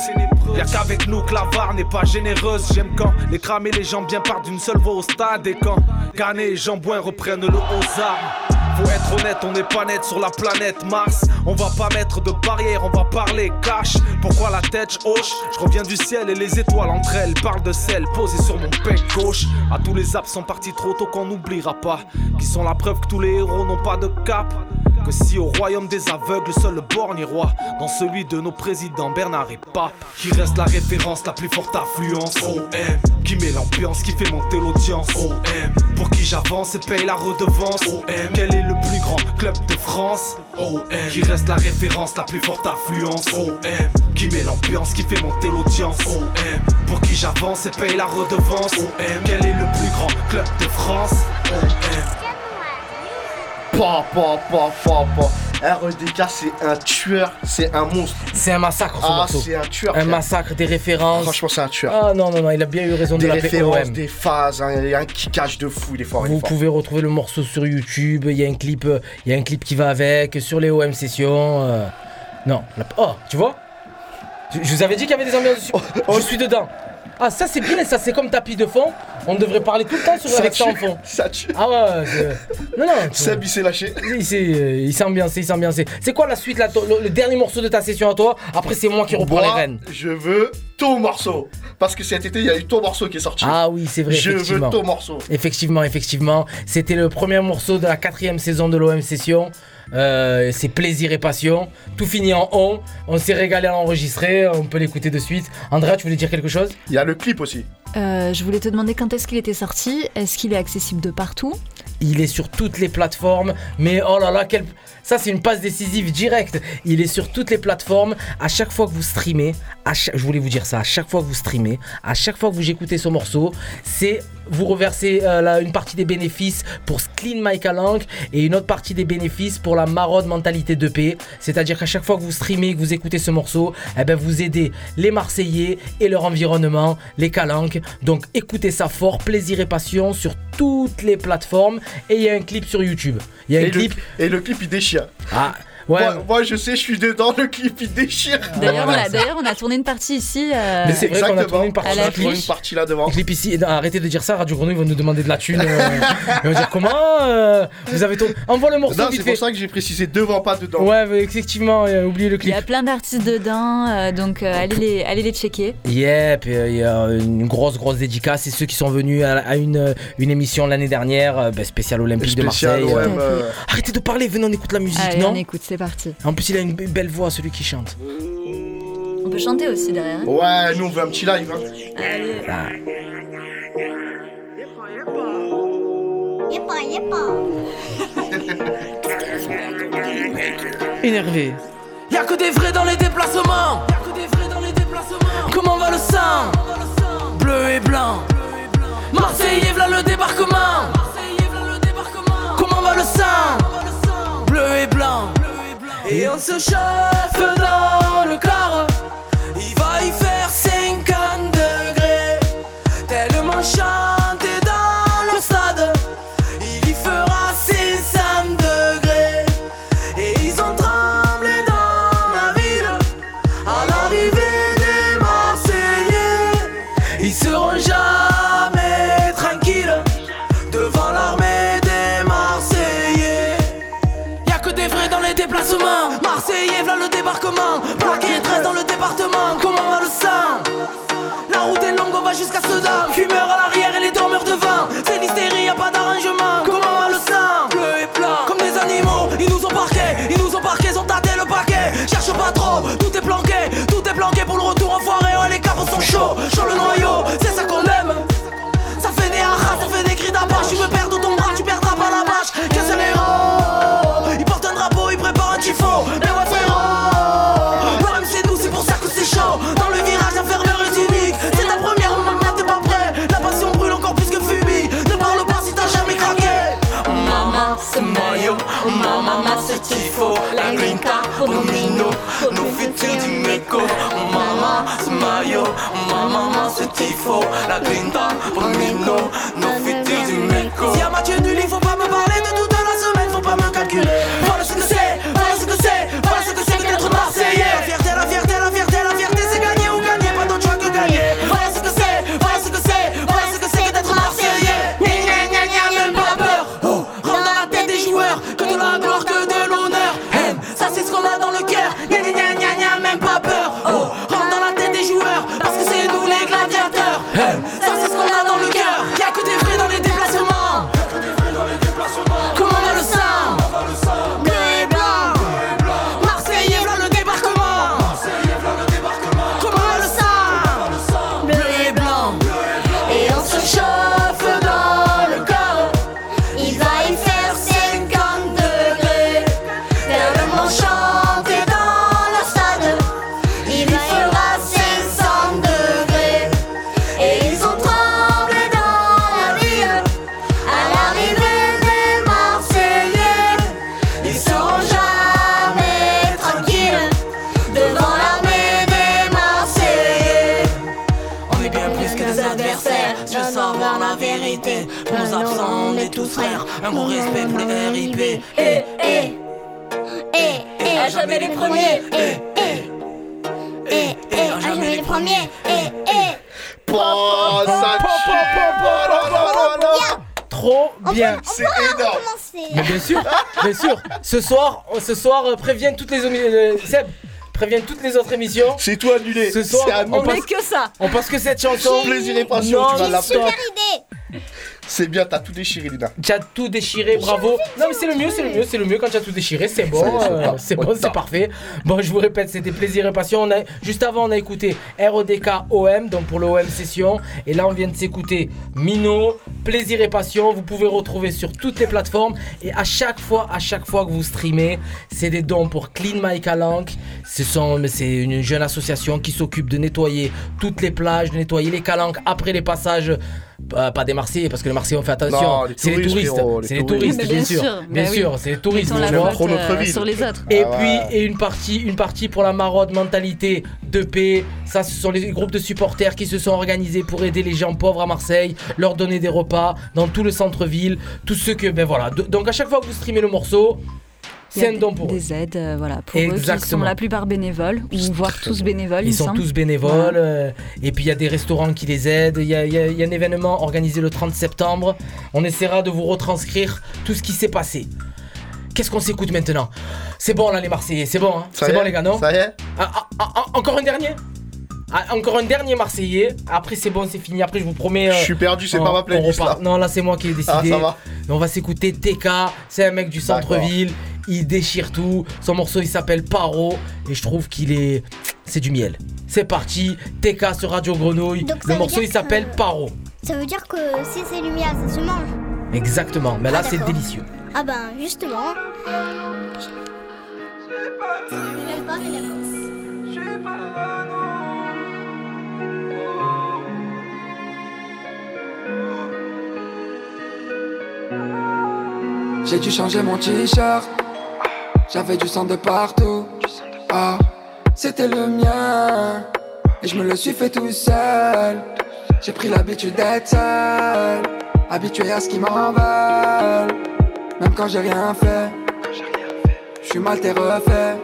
Y'a qu'avec nous que la VAR n'est pas généreuse. J'aime quand les cramer les jambes bien partent d'une seule voix au stade. Et quand Canet et Jambouin reprennent le aux armes. Faut être honnête, on n'est pas net sur la planète Mars. On va pas mettre de barrière, on va parler cash. Pourquoi la tête hoche? Je reviens du ciel et les étoiles entre elles parlent de sel posé sur mon pec gauche. À tous les absents partis trop tôt qu'on n'oubliera pas. Qui sont la preuve que tous les héros n'ont pas de cap. Si au royaume des aveugles, seul le borgne roi, dans celui de nos présidents Bernard et Pape, qui reste la référence, la plus forte affluence. OM, qui met l'ambiance, qui fait monter l'audience. OM, pour qui j'avance et paye la redevance. OM, quel est le plus grand club de France? OM, qui reste la référence, la plus forte affluence. OM, qui met l'ambiance, qui fait monter l'audience. OM, pour qui j'avance et paye la redevance. OM, quel est le plus grand club de France? OM. Pa, pa, pa, pa, pa. REDK, c'est un tueur, c'est un monstre. C'est un massacre ce Ah, morceau. c'est un tueur. Un frère. massacre, des références. Franchement, c'est un tueur. Ah non, non, non, il a bien eu raison de Des l'appeler références, OM. des phases, hein, il y a un kickage de fou, il est fort, il est Vous fort. pouvez retrouver le morceau sur YouTube. Il y a un clip, euh, il y a un clip qui va avec sur les OM sessions. euh, Non, la- oh, tu vois? Je, je vous avais dit qu'il y avait des ambiances. Oh, dessus. Je suis dedans. Ah, ça c'est bien, ça c'est comme tapis de fond. On devrait parler tout le temps sur Ça avec ça en tue, fond. Ça tue. Ah ouais, c'est- non non. Seb, il s'est lâché. Il s'est, euh, il s'est ambiancé, il s'est ambiancé. C'est quoi la suite là, le, le dernier morceau de ta session à toi? Après c'est moi qui reprends les rênes. je veux ton morceau. Parce que cet été, il y a eu ton morceau qui est sorti. Ah oui, c'est vrai. Je veux ton morceau. Effectivement, effectivement. C'était le premier morceau de la quatrième saison de l'OM Session. Euh, c'est plaisir et passion. Tout finit en on. On s'est régalé à l'enregistrer. On peut l'écouter de suite. Andrea, tu voulais dire quelque chose? Il y a le clip aussi. Euh, je voulais te demander quand est-ce qu'il était sorti. Est-ce qu'il est accessible de partout? Il est sur toutes les plateformes. Mais oh là là, quel... ça c'est une passe décisive directe. Il est sur toutes les plateformes. À chaque fois que vous streamez, à chaque- je voulais vous dire ça, à chaque fois que vous streamez, à chaque fois que vous écoutez ce morceau, c'est vous reversez euh, la- une partie des bénéfices pour Clean My Calanque et une autre partie des bénéfices pour la maraude mentalité de paix. C'est-à-dire qu'à chaque fois que vous streamez, que vous écoutez ce morceau, eh ben vous aidez les Marseillais et leur environnement, les Calanques. Donc écoutez ça fort, plaisir et passion sur toutes les plateformes et il y a un clip sur YouTube. Il y a un et, clip. le, et le clip, il déchire. Ah, ouais. Moi, moi, je sais, je suis dedans, le clip, il déchire. D'ailleurs, on a, d'ailleurs, on a tourné une partie ici. euh, Mais c'est vrai qu'on a tourné une partie À de la la clip. clip. une partie là devant. Clip ici. Et non, arrêtez de dire ça, Radio Grenouille va nous demander de la thune. euh, ils vont dire comment euh, vous avez tourné. Envoie le morceau c'est pour ça que j'ai précisé devant, pas dedans. Ouais, mais effectivement, euh, oubliez le Il y clip. a plein d'artistes dedans, euh, donc euh, allez, les, allez les checker. Yep, euh, il y a une grosse grosse dédicace. Et ceux qui sont venus à, à une, une émission l'année dernière, euh, ben, spéciale Olympique de Marseille. OM. Arrêtez de parler, venez on écoute la musique, Allez, non on écoute, c'est parti. En plus, il a une be- belle voix, celui qui chante. On peut chanter aussi derrière. hein. Ouais, nous on veut un petit live. Hein. Allez. Yepa. Énervé. Y'a que des vrais dans les déplacements. Comment va le sang? Bleu et blanc. Marseillais, v'là le débarquement. Comment va le sang? Bleu et blanc. Et on se chauffe dans le corps. Un gros respect pour les RIP. Eh, Eh, eh, eh, eh, à jamais les premiers. Eh, eh, eh, eh, à jamais les premiers. Eh, eh. Oh, ça Trop bien. C'est énorme. Mais bien sûr, bien sûr. Ce soir, ce soir, euh, préviens toutes les euh, Seb, préviens toutes les autres émissions. C'est tout annulé. Ce soir, C'est annulé. on passe, que ça. on passe que cette chanson. Plaisir et passion, tu vas Non, la stop. idée. C'est bien, t'as tout déchiré, Lina. Tu as tout déchiré, bravo. Non mais c'est le mieux, c'est le mieux, c'est le mieux quand tu as tout déchiré, c'est bon, c'est euh, c'est bon, c'est parfait. Bon, je vous répète, c'était plaisir et passion. On a, juste avant, on a écouté RODK OM, donc pour l'OM session, et là on vient de s'écouter Mino, plaisir et passion. Vous pouvez retrouver sur toutes les plateformes et à chaque fois, à chaque fois que vous streamez, c'est des dons pour Clean My Calanque. Ce c'est une jeune association qui s'occupe de nettoyer toutes les plages, de nettoyer les calanques après les passages. Pas des Marseillais parce que les Marseillais ont fait attention. C'est les touristes, C'est les touristes. bien, sûr. Bien bah sûr, c'est les touristes. Euh, sur les autres. Et Ah puis, et une partie, une partie pour la maraude mentalité de paix. Ça, ce sont les groupes de supporters qui se sont organisés pour aider les gens pauvres à Marseille, leur donner des repas dans tout le centre-ville. Tous ceux que, ben voilà. Donc à chaque fois que vous streamez le morceau, c'est un don pour eux. Des aides, euh, voilà, pour eux qui sont Exactement. la plupart bénévoles, ou voire tous bénévoles. il Ils sont semble. tous bénévoles. Voilà. euh, et puis il y a des restaurants qui les aident. Il y a, y y un événement organisé le 30 septembre. On essaiera de vous retranscrire tout ce qui s'est passé. Qu'est-ce qu'on s'écoute maintenant? C'est bon là les Marseillais, c'est bon, hein c'est bon les gars, non? Ça y est Ah, ah, ah, Encore un dernier? Ah, Encore un dernier Marseillais. Après c'est bon, c'est fini. Après je vous promets. euh, Je suis perdu, c'est pas ma playlist là. Non là c'est moi qui ai décidé. Ah, ça va. On va s'écouter TK. C'est un mec du centre-ville. Il déchire tout. Son morceau il s'appelle Paro et je trouve qu'il est. C'est du miel. C'est parti, TK sur Radio Grenouille. Donc, Le morceau il s'appelle que- Paro. Ça veut dire que si c'est lumière, ça se mange. Exactement, mais là Ah, c'est délicieux. Ah ben justement. J'ai dû changer mon t-shirt. J'avais du sang de partout. Ah, c'était le mien. Et je me le suis fait tout seul. J'ai pris l'habitude d'être seul. Habitué à ce qui m'en veulent. Même quand j'ai rien fait. Je suis mal t'es refait.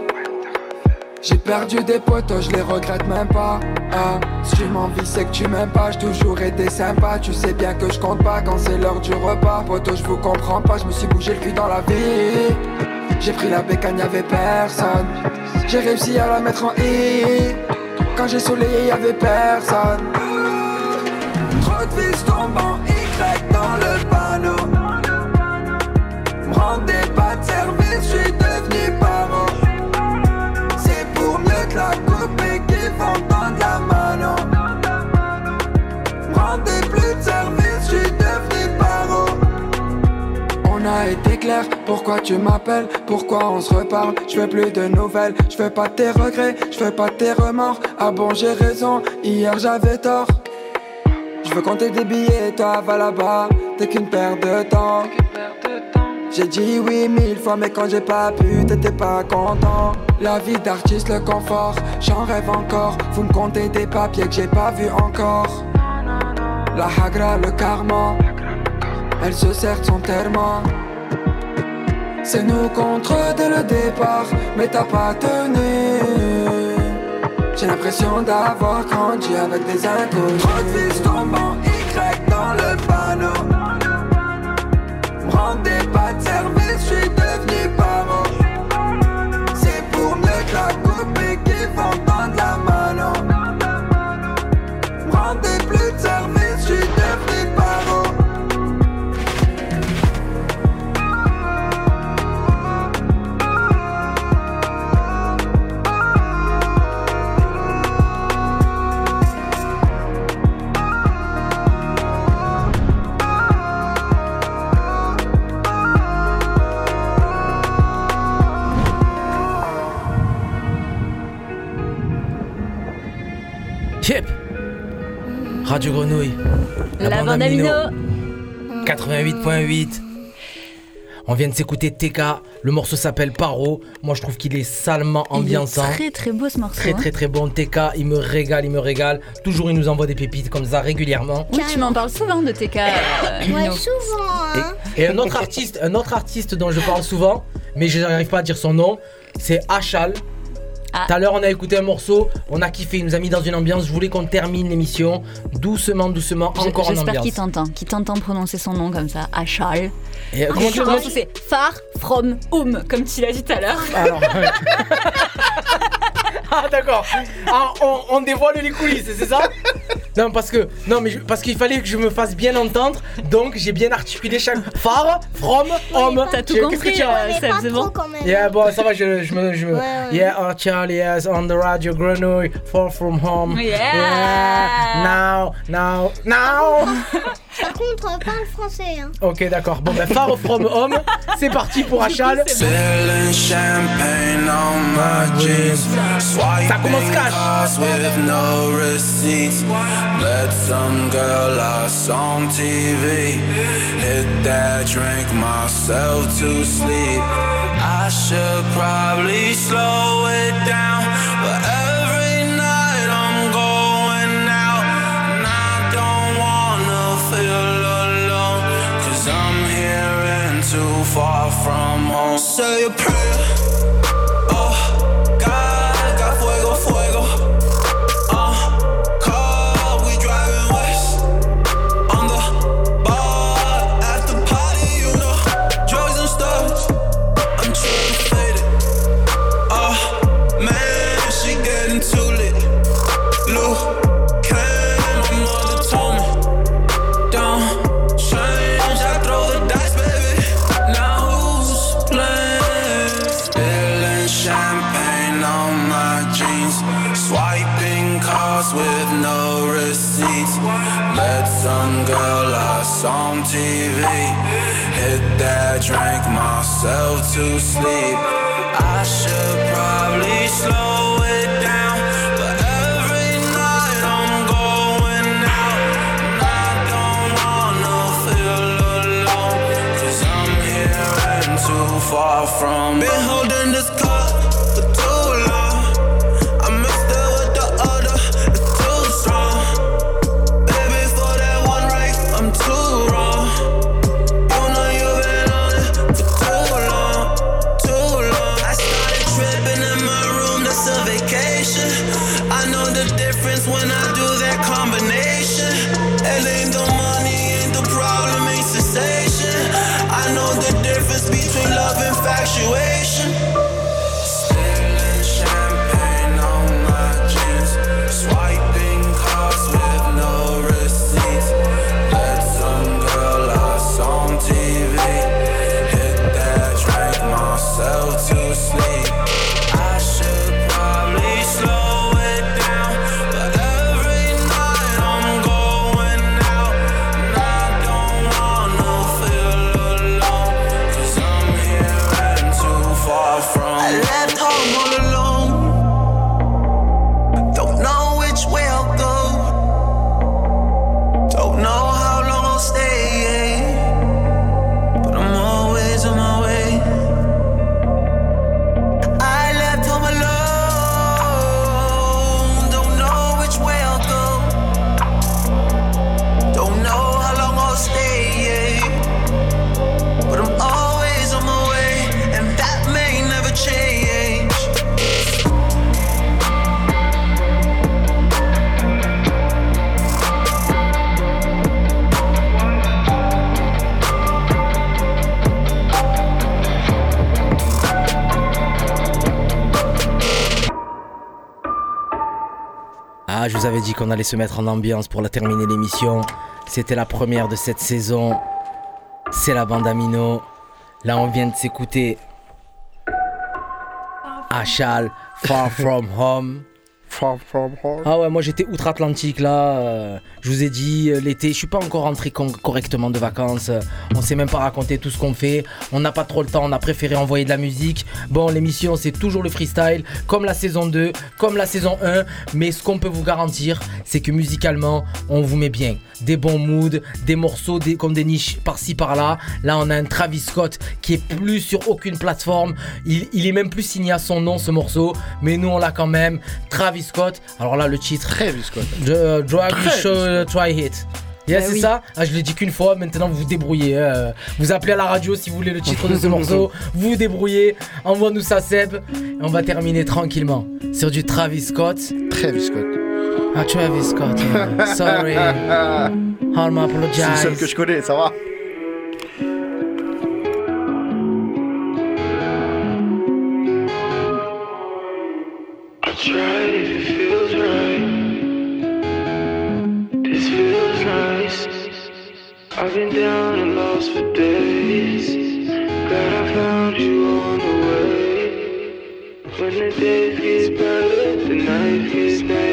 J'ai perdu des potos, je les regrette même pas. Ah, si tu m'envies, c'est que tu m'aimes pas. J'ai toujours été sympa. Tu sais bien que je compte pas quand c'est l'heure du repas. Poto, je vous comprends pas. Je me suis bougé le cul dans la vie. J'ai pris la bécane, y'avait personne. J'ai réussi à la mettre en I. Quand j'ai soleillé, y'avait personne. Trop de pourquoi tu m'appelles? Pourquoi on se reparle? Je veux plus de nouvelles, je veux pas tes regrets, je veux pas tes remords. Ah bon j'ai raison, hier j'avais tort. Je veux compter des billets, toi va là-bas. T'es qu'une perte de temps. J'ai dit oui mille fois mais quand j'ai pas pu t'étais pas content. La vie d'artiste, le confort, j'en rêve encore. Vous me comptez des papiers que j'ai pas vu encore. La hagra, le karma elle se sert de son C'est nous contre dès le départ Mais t'as pas tenu. J'ai l'impression d'avoir grandi avec des inconnus Trop de vis tombent en Y dans le panneau. Me rendez pas de service, je Radio Grenouille. La bande amino. 88.8. On vient de s'écouter TK. Le morceau s'appelle Paro. Moi, je trouve qu'il est salement ambiançant. Il est très très beau ce morceau. Très hein. très très bon TK, il me régale, il me régale. Toujours il nous envoie des pépites comme ça régulièrement. Oui, tu m'en parles souvent de TK. euh, Ouais, souvent, hein. Et un autre artiste, un autre artiste dont je parle souvent, mais je n'arrive pas à dire son nom, c'est Achal. Ah. Tout à l'heure, on a écouté un morceau, on a kiffé, il nous a mis dans une ambiance. Je voulais qu'on termine l'émission doucement, doucement, encore en J'espère ambiance. qu'il t'entend, qu'il t'entend prononcer son nom comme ça, Achal. Et, euh, comment tu prononces morceau c'est Far From Home, comme tu l'as dit tout à l'heure. Alors, ouais. ah d'accord. Ah, on, on dévoile les coulisses, c'est ça? Non parce que non mais je- parce qu'il fallait que je me fasse bien entendre, donc j'ai bien articulé chaque far, from, home. T'as tout Qu'est-ce compris, que tu as- Seb, c'est bon Yeah bon ça va je, je me je me- Ouais, ouais. Yeah oh Charlie yes on the radio Grenouille far from home Yeah. now now now Par contre, euh, parle français, hein. Ok d'accord bon ben far from home c'est parti pour Achal champagne on my jeans. Swiping cards with no receipts. Let some girl lost on TV. Hit that drink myself to sleep. I should probably slow it down. Far from home. Say a prayer. TV. Hit that drink myself to sleep. I should probably slow it down. But every night Avais dit qu'on allait se mettre en ambiance pour la terminer l'émission. C'était la première de cette saison. C'est la bande Amino. Là, on vient de s'écouter Achal, Far From Home. Ah ouais, moi j'étais outre-Atlantique là. euh, je vous ai dit, euh, l'été, je suis pas encore rentré correctement de vacances. euh, on sait même pas raconter tout ce qu'on fait. On n'a pas trop le temps, on a préféré envoyer de la musique. Bon, l'émission c'est toujours le freestyle, comme la saison 2, comme la saison 1. Mais ce qu'on peut vous garantir, c'est que musicalement, on vous met bien. Des bons moods, des morceaux des, comme des niches par-ci par-là. Là, on a un Travis Scott qui est plus sur aucune plateforme. Il, il est même plus signé à son nom ce morceau. Mais nous, on l'a quand même. Travis Scott. Alors là, le titre. Travis Scott. Drag Travis Show Scott. Try Hit. Yes, Bah c'est oui. ça Ah, Je l'ai dit qu'une fois, maintenant vous vous débrouillez. hein. Vous appelez à la radio si vous voulez le titre de ce morceau. Vous vous débrouillez. Envoie-nous ça, Seb. Et on va terminer tranquillement sur du Travis Scott. Travis Scott. Ah, Travis Scott. yeah. Sorry. I'll apologize. C'est le seul que je connais, ça va. When the days get better, the nights get better.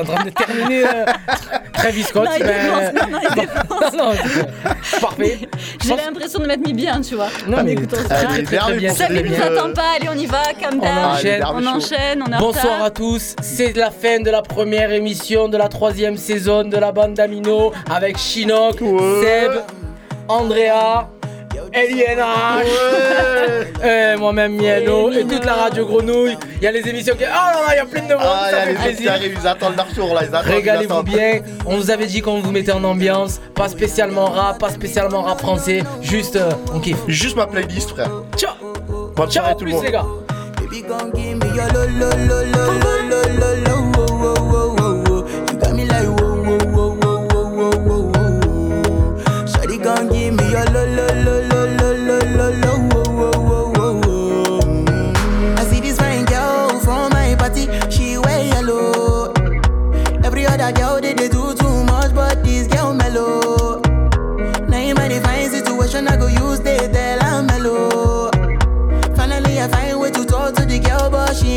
En train de terminer euh, Travis Scott. Non, il ben- défonce, non, non, il défonce. Non, non, c'est- Parfait. J'ai l'impression de m'être mis bien, tu vois. Non, mais écoute, on se très, calme. très, très bien. Ça très ne nous bien. attend pas, allez, on y va, calm On down. enchaîne. On enchaîne, on Bonsoir à tous, c'est la fin de la première émission de la troisième saison de la bande d'Amino avec Chinook, Seb, Andrea, Eliana, et moi-même Miano et toute la radio Grenouille. Il y a les émissions qui. Oh là là, il y a plein de monde, Ah, il y ça a fait les autres qui plaisir. arrivent, ils attendent leur tour là, ils attendent. ils Régalez-vous bien. On vous avait dit qu'on vous mettait en ambiance. Pas spécialement rap, pas spécialement rap français. Juste, euh, on kiffe. Juste ma playlist, frère. Ciao. Bonne Ciao soirée en tout le plus, monde. les gars. Baby, gon' give me your lo lo lo lo lo lo lo lo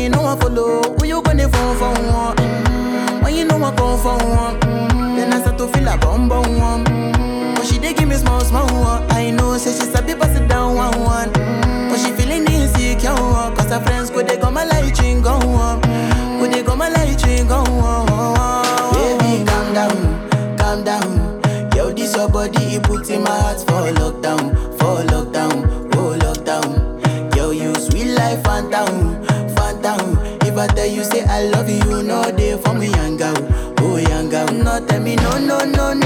girl, ain't no one follow. Who you gonna phone for one? Mm, When you know I come for one, mm, then I start to feel a bum bum one. Mm, But she dey give me small small one. I know, say she sabi pass it down one one. Mm, But she feeling insecure, cause her friends go they come my light ring go on. Go they come my light ring go on. Baby, calm down, calm down. Yo, this your body, it puts in my heart for lockdown, me no, no, no, no,